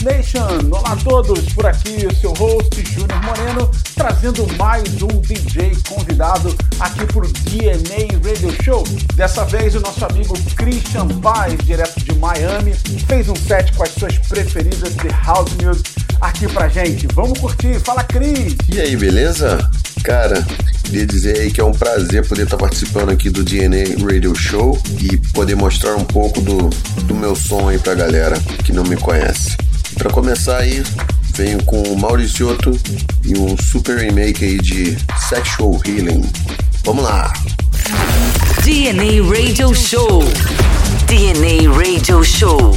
Destination! Olá a todos, por aqui o seu host Júnior Moreno, trazendo mais um DJ convidado aqui pro DNA Radio Show. Dessa vez o nosso amigo Christian Paz, direto de Miami, fez um set com as suas preferidas de House Music aqui pra gente. Vamos curtir, fala Cris! E aí, beleza? Cara, queria dizer aí que é um prazer poder estar participando aqui do DNA Radio Show e poder mostrar um pouco do, do meu som aí pra galera que não me conhece. Para começar aí, venho com o Mauricioto e um super remake aí de Sexual Healing. Vamos lá! DNA Radio Show. DNA Radio Show.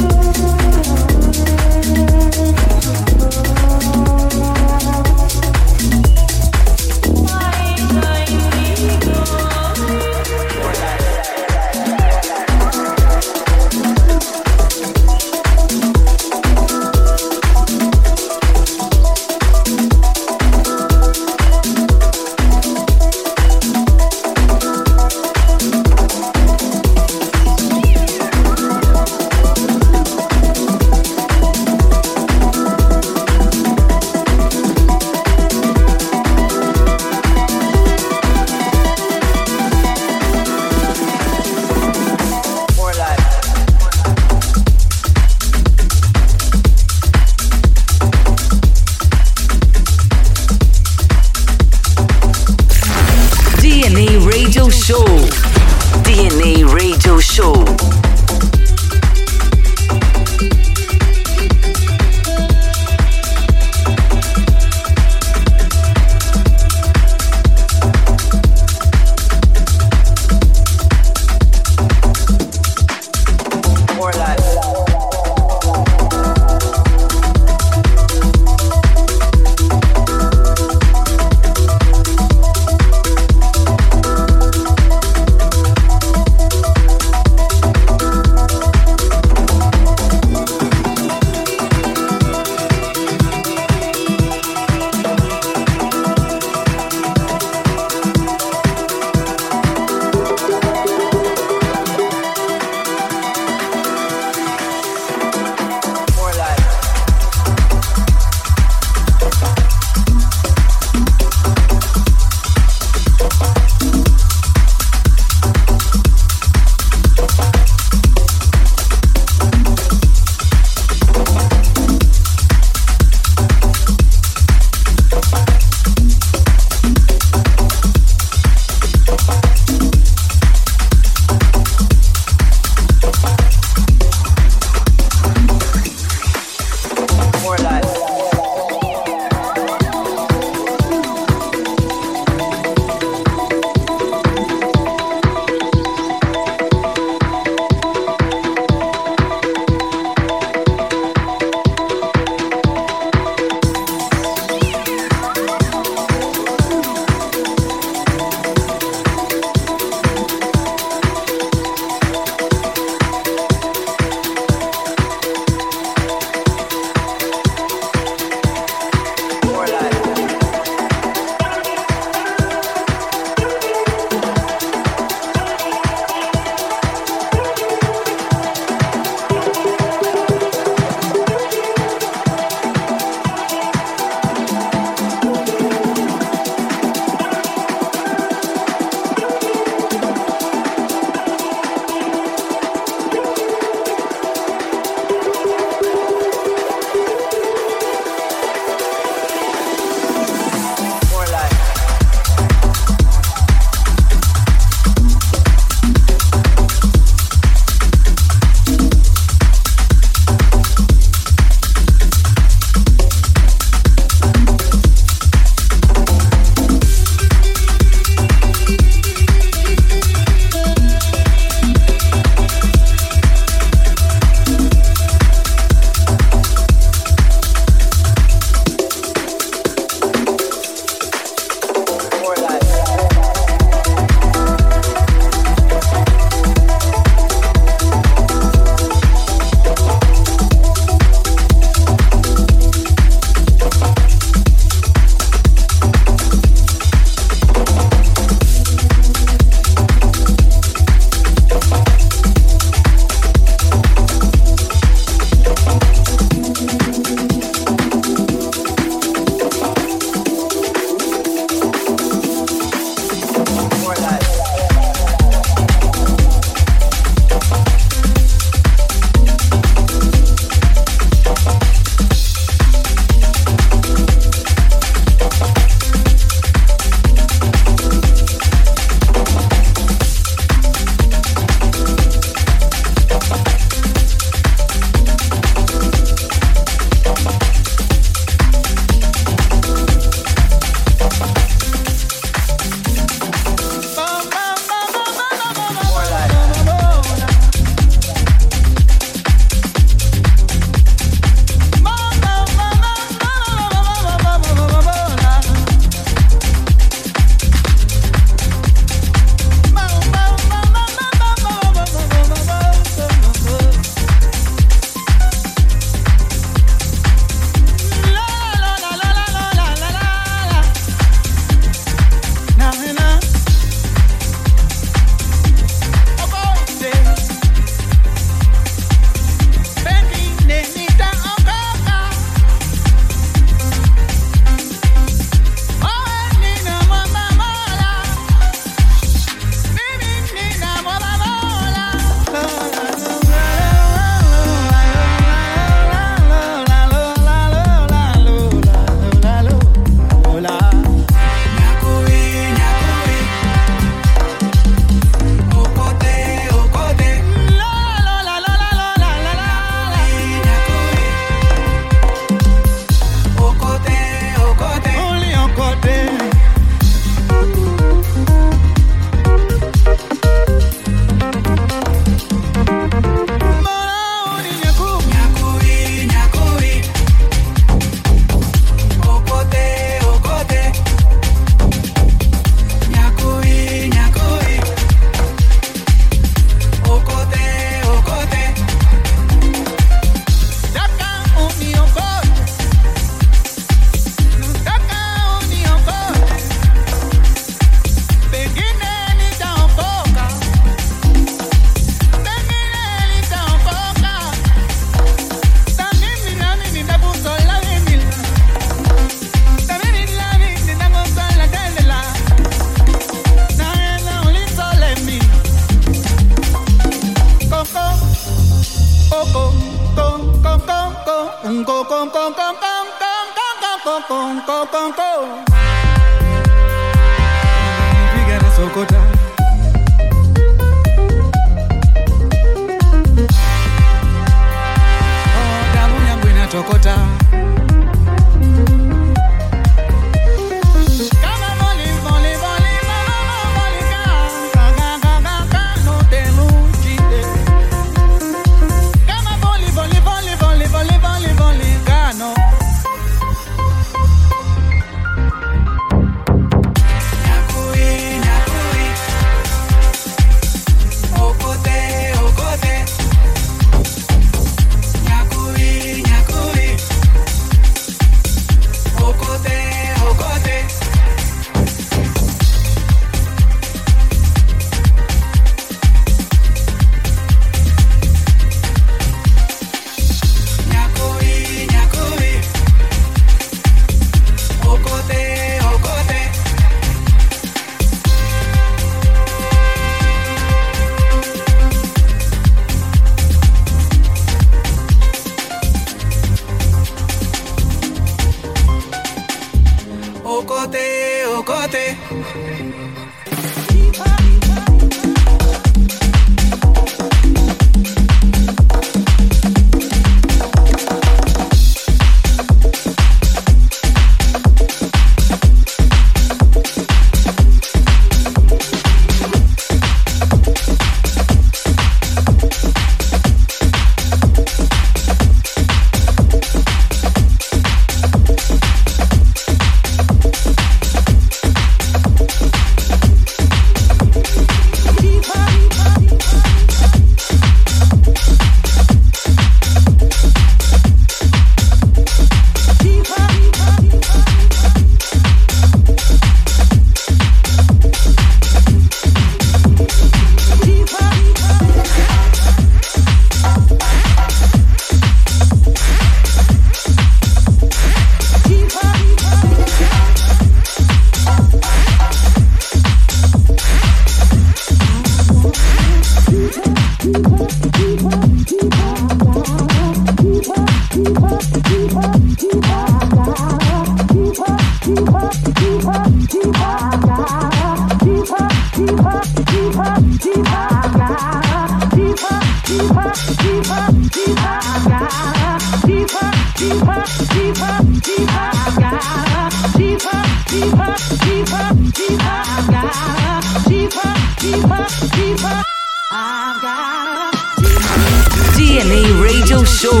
DNA Radio Show.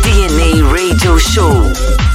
DNA Radio Show.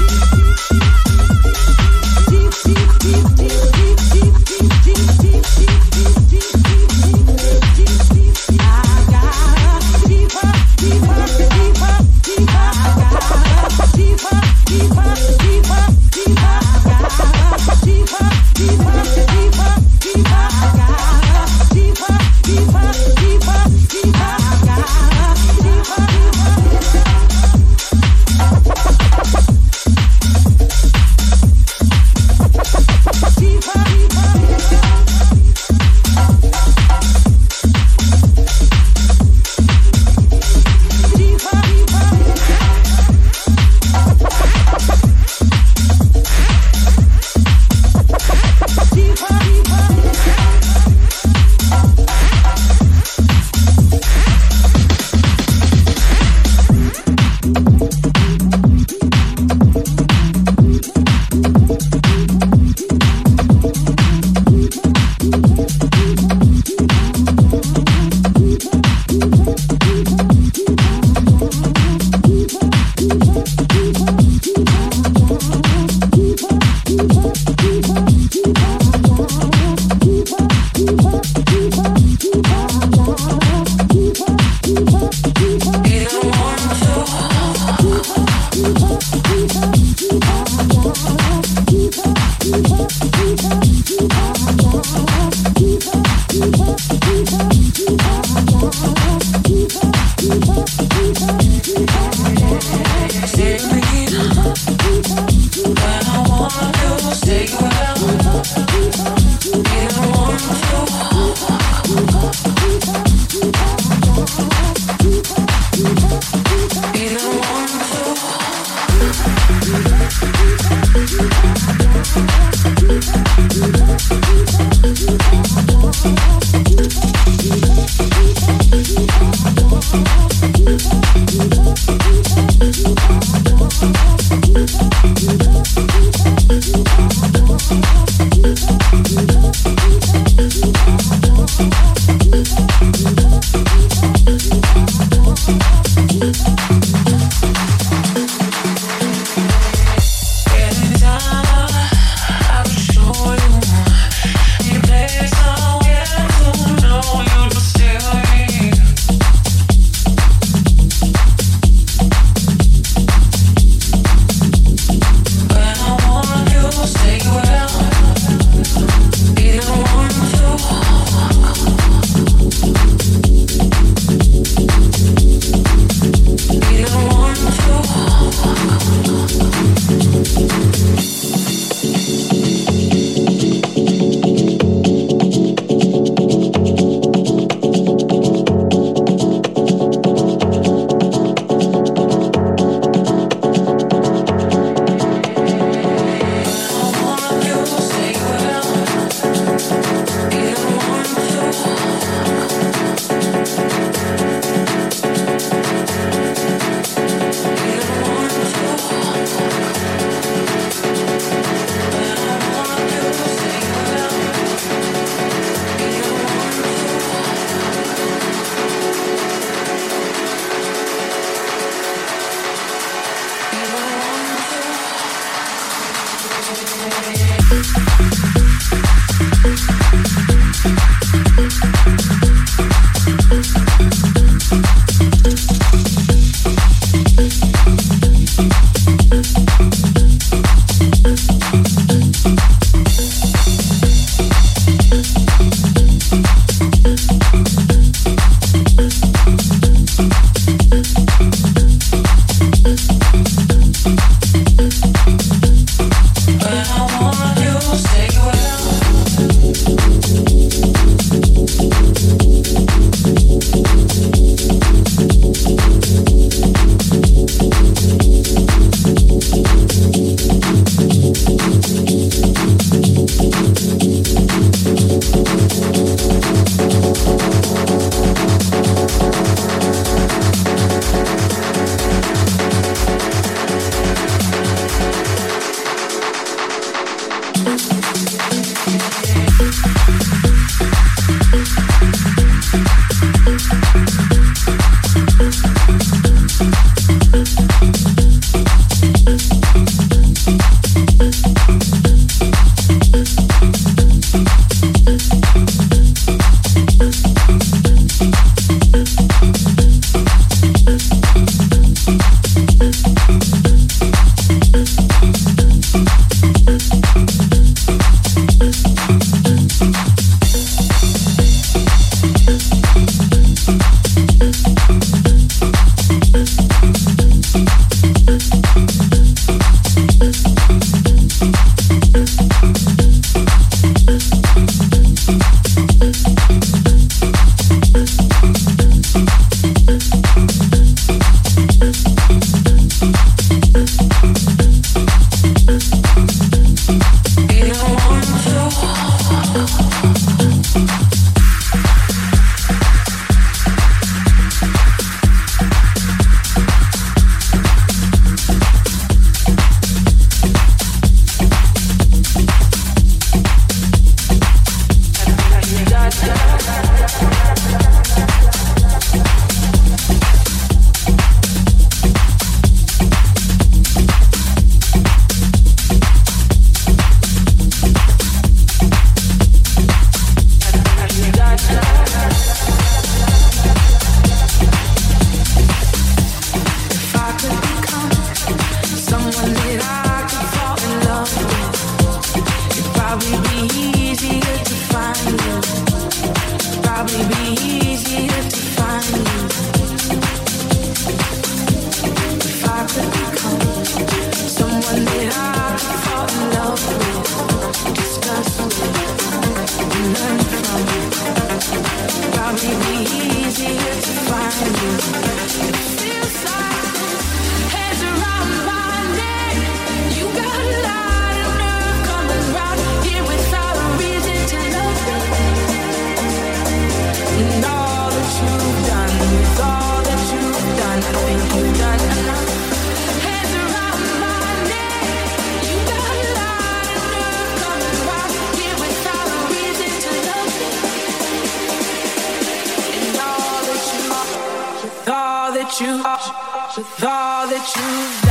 With all that you've done,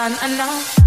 done enough.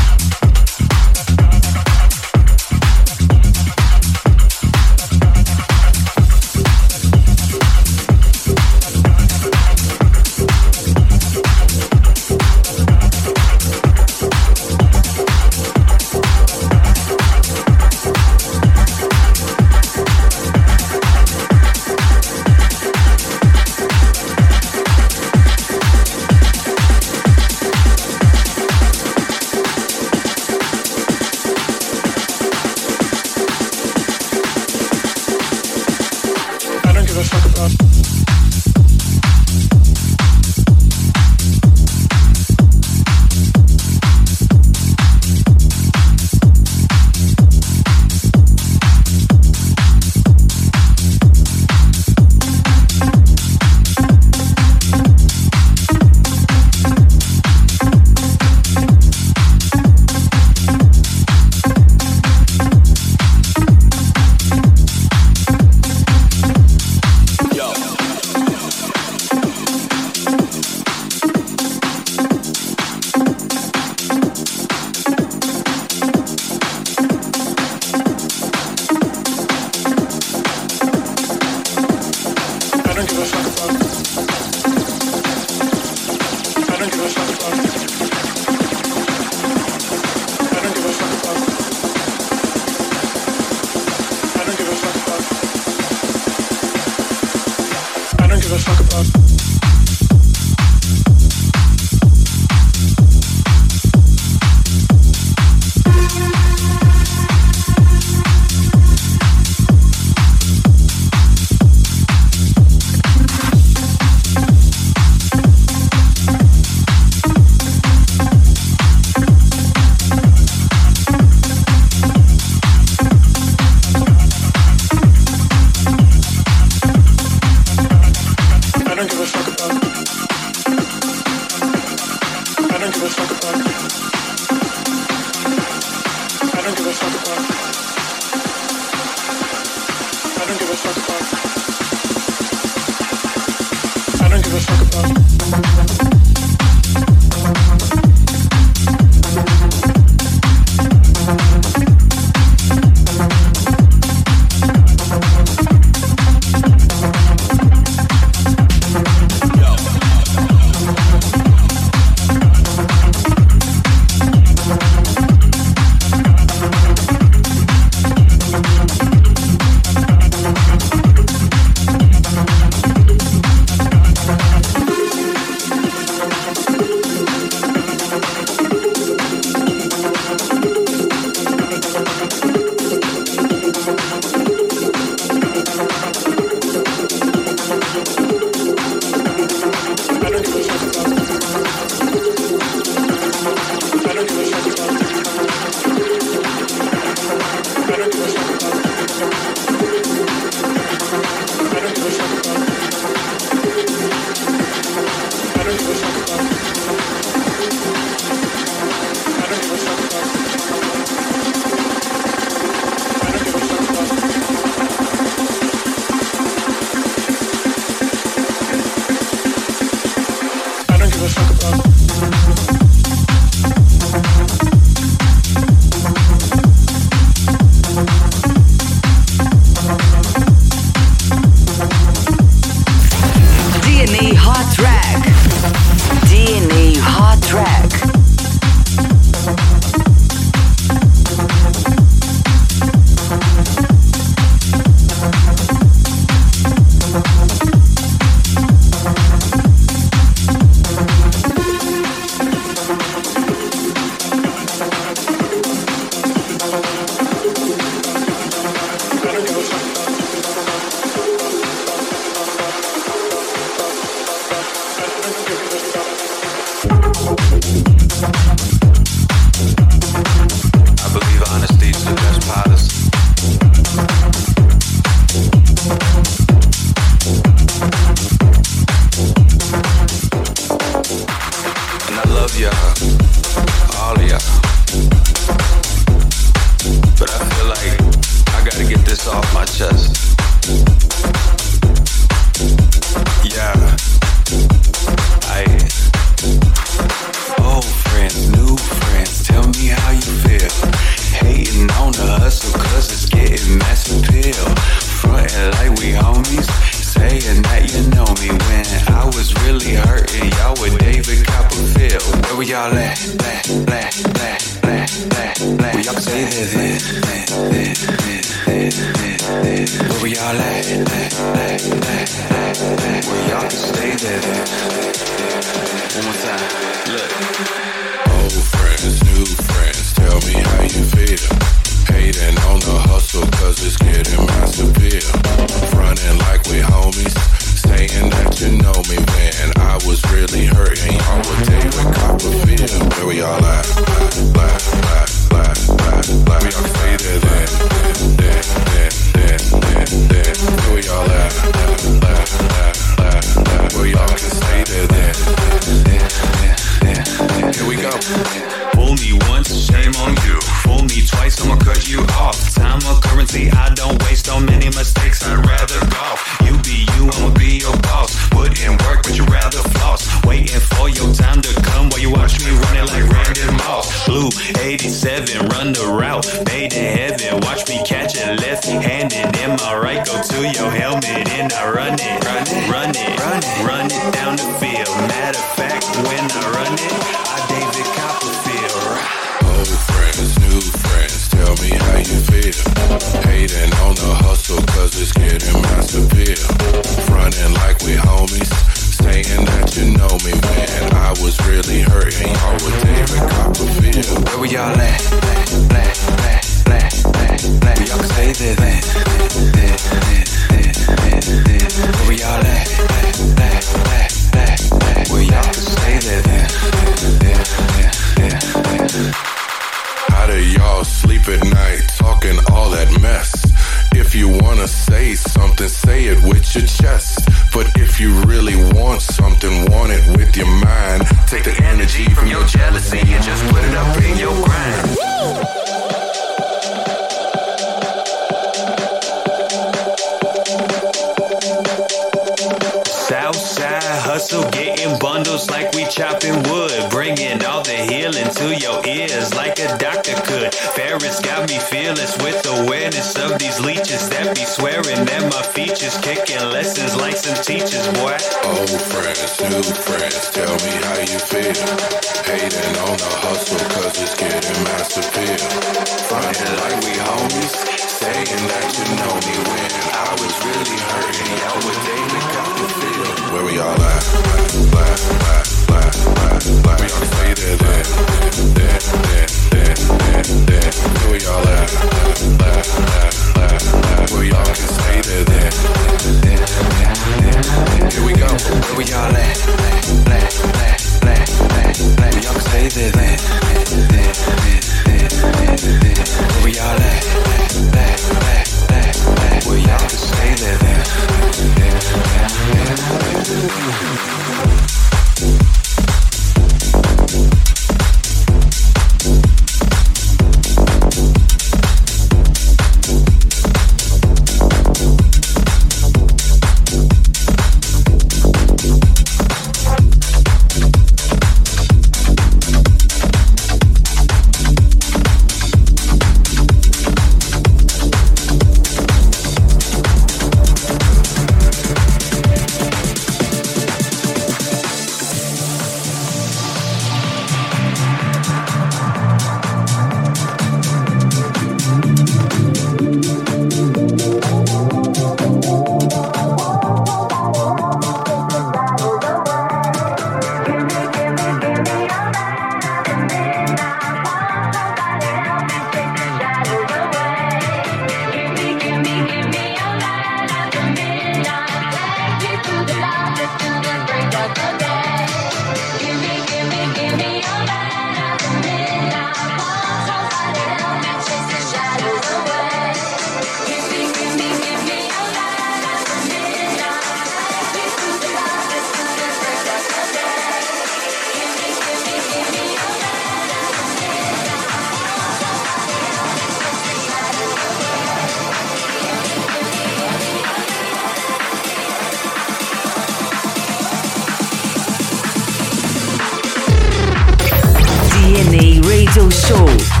in the radio show.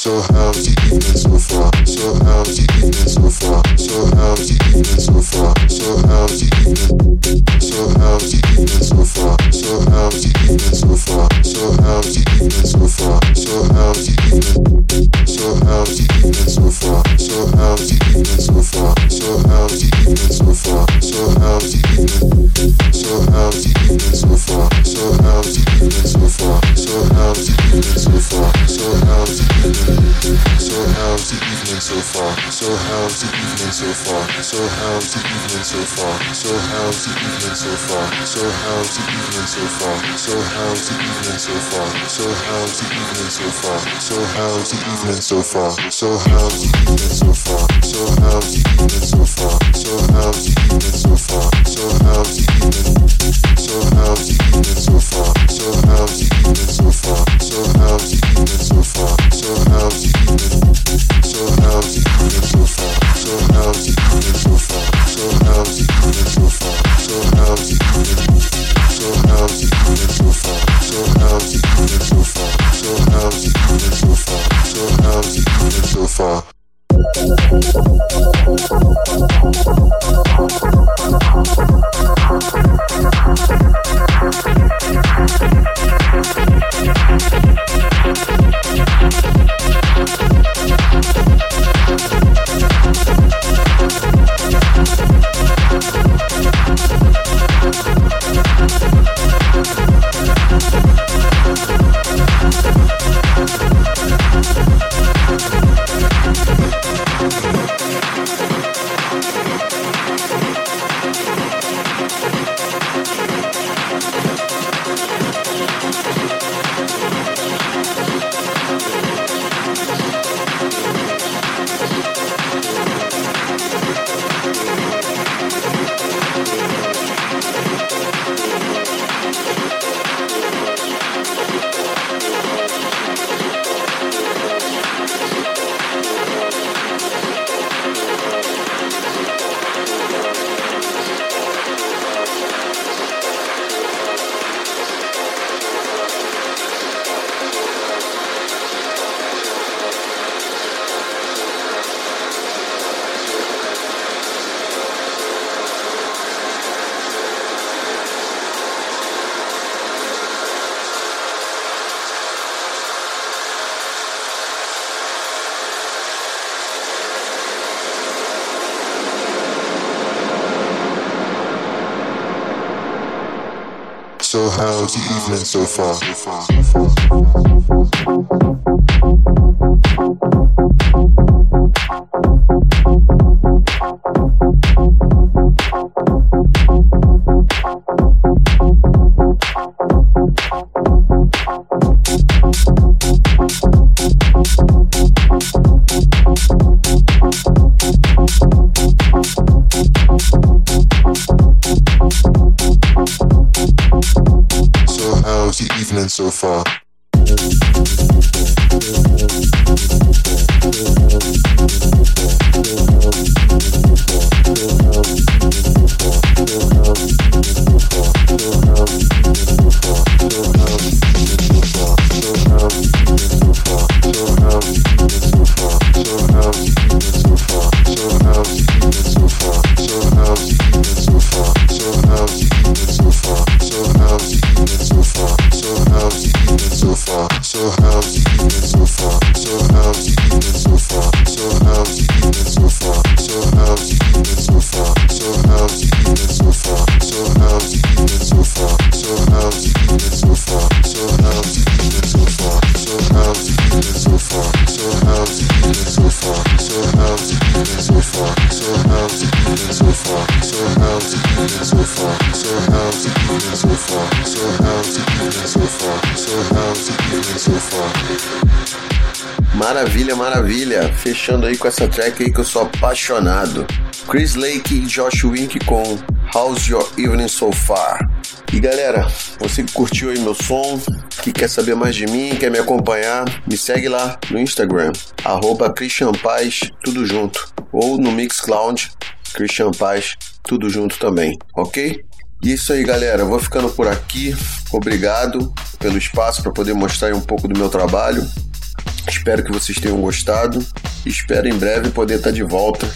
So how's the evening so far? So how's the evening so far? So how's the evening so far? So how's the evening? So how's the evening so far? So how's the evening so far? So how's the evening so far? So how's the evening? So how's the evening so so far? So how's the evening so far? So how's the evening so far? So how's the evening so far? So how's the evening so far? So how's the evening so far? So how's the evening so far? So how's the evening so far? So how's the evening so far? So how's the evening so far? So how's listening so far. so far. Fechando aí com essa track aí que eu sou apaixonado. Chris Lake e Josh Wink com How's Your Evening So Far. E galera, você que curtiu aí meu som, que quer saber mais de mim, quer me acompanhar, me segue lá no Instagram, arroba Christian Paz, tudo junto. Ou no Mixcloud, Christian Paz, tudo junto também, ok? E é isso aí, galera. Vou ficando por aqui. Obrigado pelo espaço para poder mostrar um pouco do meu trabalho. Espero que vocês tenham gostado. Espero em breve poder estar de volta.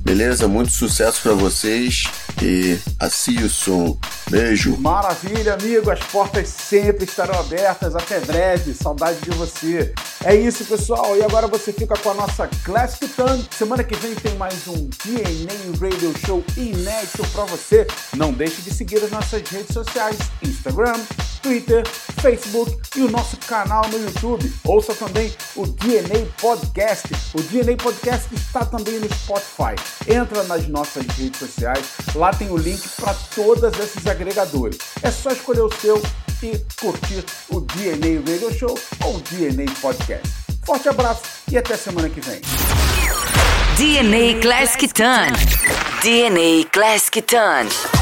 Beleza? Muito sucesso para vocês e a see you soon. Beijo. Maravilha, amigo. As portas sempre estarão abertas. Até breve. Saudade de você. É isso, pessoal. E agora você fica com a nossa Classic Tan. Semana que vem tem mais um DNA Radio Show inédito para você. Não deixe de seguir as nossas redes sociais: Instagram, Twitter, Facebook e o nosso canal no YouTube. Ouça também o DNA Podcast. O DNA Podcast está também no Spotify. Entra nas nossas redes sociais, lá tem o link para todos esses agregadores. É só escolher o seu e curtir o DNA Radio Show ou o DNA Podcast. Forte abraço e até semana que vem. DNA Classic Ton. DNA Classic Ton.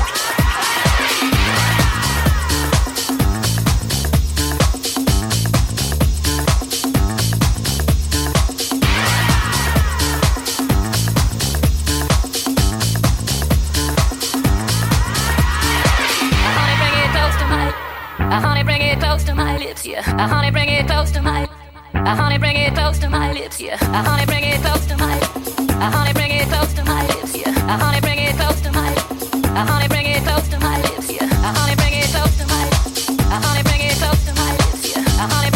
Uh, honey, bring it close to my lips, yeah. Uh, honey, bring it close to my. Uh, honey, bring it close to my lips, yeah. Uh, honey, bring it close to my. Uh, honey, bring it close to my lips, yeah. Uh, honey, bring it close to my. Uh, honey, bring it close to my lips, yeah. Uh, honey, bring it close to my. Uh, honey, bring it close to my lips, yeah. Uh, honey,